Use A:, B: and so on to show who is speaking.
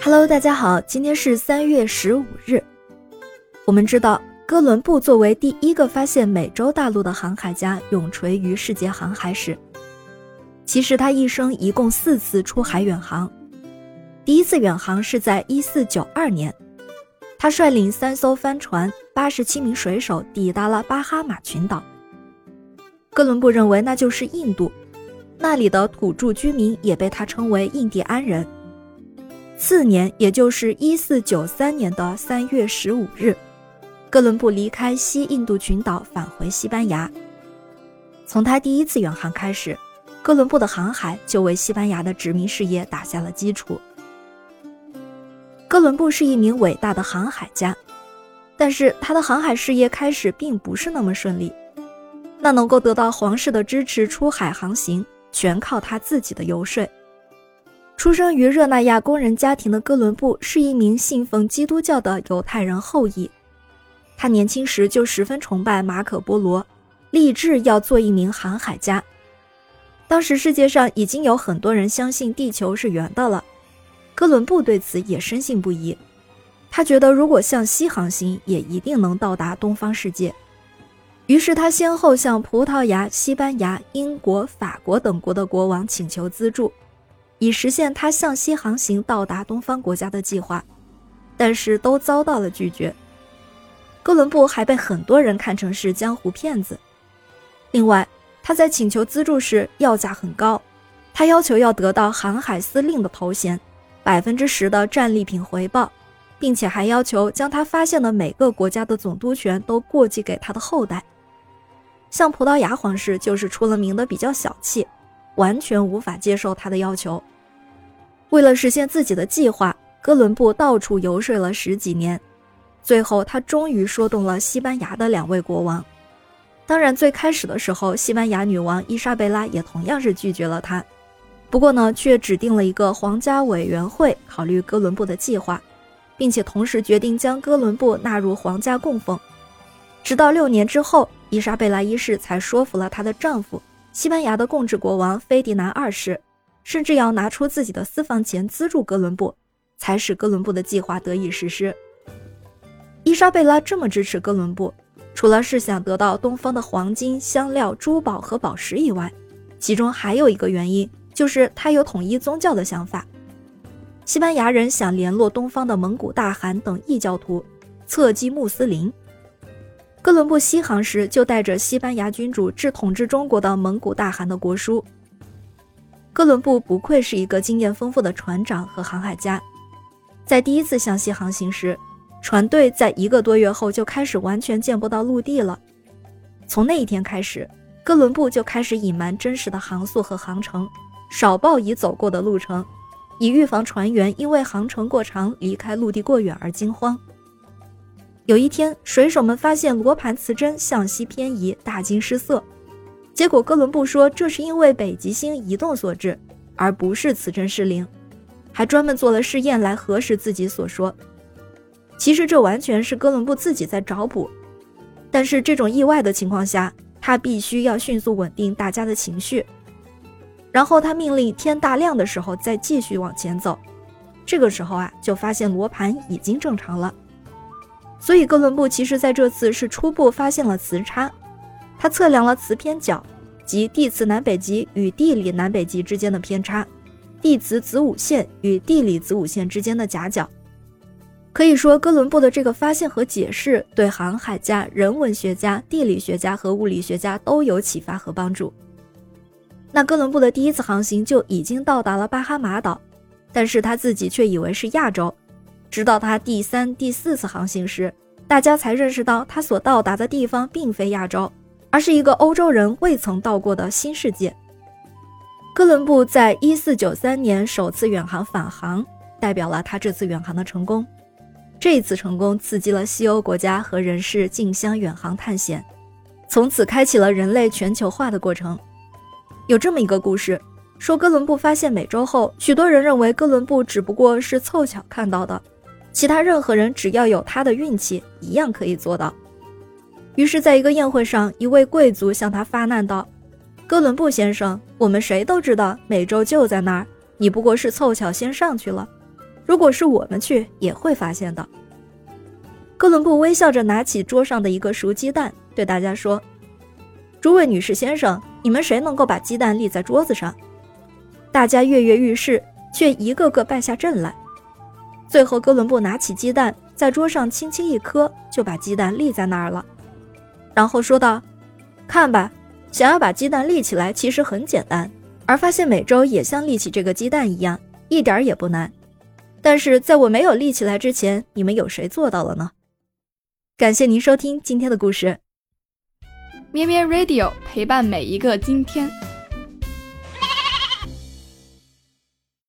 A: Hello，大家好，今天是三月十五日。我们知道，哥伦布作为第一个发现美洲大陆的航海家，永垂于世界航海史。其实他一生一共四次出海远航。第一次远航是在一四九二年，他率领三艘帆船、八十七名水手抵达了巴哈马群岛。哥伦布认为那就是印度，那里的土著居民也被他称为印第安人。次年，也就是一四九三年的三月十五日，哥伦布离开西印度群岛，返回西班牙。从他第一次远航开始，哥伦布的航海就为西班牙的殖民事业打下了基础。哥伦布是一名伟大的航海家，但是他的航海事业开始并不是那么顺利。那能够得到皇室的支持出海航行，全靠他自己的游说。出生于热那亚工人家庭的哥伦布是一名信奉基督教的犹太人后裔。他年轻时就十分崇拜马可·波罗，立志要做一名航海家。当时世界上已经有很多人相信地球是圆的了，哥伦布对此也深信不疑。他觉得如果向西航行，也一定能到达东方世界。于是他先后向葡萄牙、西班牙、英国、法国等国的国王请求资助。以实现他向西航行到达东方国家的计划，但是都遭到了拒绝。哥伦布还被很多人看成是江湖骗子。另外，他在请求资助时要价很高，他要求要得到航海司令的头衔，百分之十的战利品回报，并且还要求将他发现的每个国家的总督权都过继给他的后代。像葡萄牙皇室就是出了名的比较小气。完全无法接受他的要求。为了实现自己的计划，哥伦布到处游说了十几年，最后他终于说动了西班牙的两位国王。当然，最开始的时候，西班牙女王伊莎贝拉也同样是拒绝了他。不过呢，却指定了一个皇家委员会考虑哥伦布的计划，并且同时决定将哥伦布纳入皇家供奉。直到六年之后，伊莎贝拉一世才说服了她的丈夫。西班牙的共治国王菲迪南二世，甚至要拿出自己的私房钱资助哥伦布，才使哥伦布的计划得以实施。伊莎贝拉这么支持哥伦布，除了是想得到东方的黄金、香料、珠宝和宝石以外，其中还有一个原因，就是他有统一宗教的想法。西班牙人想联络东方的蒙古大汗等异教徒，侧击穆斯林。哥伦布西航时，就带着西班牙君主致统治中国的蒙古大汗的国书。哥伦布不愧是一个经验丰富的船长和航海家，在第一次向西航行时，船队在一个多月后就开始完全见不到陆地了。从那一天开始，哥伦布就开始隐瞒真实的航速和航程，少报已走过的路程，以预防船员因为航程过长、离开陆地过远而惊慌。有一天，水手们发现罗盘磁针向西偏移，大惊失色。结果哥伦布说这是因为北极星移动所致，而不是磁针失灵，还专门做了试验来核实自己所说。其实这完全是哥伦布自己在找补。但是这种意外的情况下，他必须要迅速稳定大家的情绪。然后他命令天大亮的时候再继续往前走。这个时候啊，就发现罗盘已经正常了。所以，哥伦布其实在这次是初步发现了磁差，他测量了磁偏角，即地磁南北极与地理南北极之间的偏差，地磁子午线与地理子午线之间的夹角。可以说，哥伦布的这个发现和解释对航海家、人文学家、地理学家和物理学家都有启发和帮助。那哥伦布的第一次航行就已经到达了巴哈马岛，但是他自己却以为是亚洲。直到他第三、第四次航行时，大家才认识到他所到达的地方并非亚洲，而是一个欧洲人未曾到过的新世界。哥伦布在一四九三年首次远航返航，代表了他这次远航的成功。这一次成功刺激了西欧国家和人士竞相远航探险，从此开启了人类全球化的过程。有这么一个故事，说哥伦布发现美洲后，许多人认为哥伦布只不过是凑巧看到的。其他任何人只要有他的运气，一样可以做到。于是，在一个宴会上，一位贵族向他发难道：“哥伦布先生，我们谁都知道美洲就在那儿，你不过是凑巧先上去了。如果是我们去，也会发现的。哥伦布微笑着拿起桌上的一个熟鸡蛋，对大家说：“诸位女士先生，你们谁能够把鸡蛋立在桌子上？”大家跃跃欲试，却一个个败下阵来。最后，哥伦布拿起鸡蛋，在桌上轻轻一磕，就把鸡蛋立在那儿了。然后说道：“看吧，想要把鸡蛋立起来，其实很简单。而发现美洲也像立起这个鸡蛋一样，一点也不难。但是在我没有立起来之前，你们有谁做到了呢？”感谢您收听今天的故事，
B: 咩咩 Radio 陪伴每一个今天。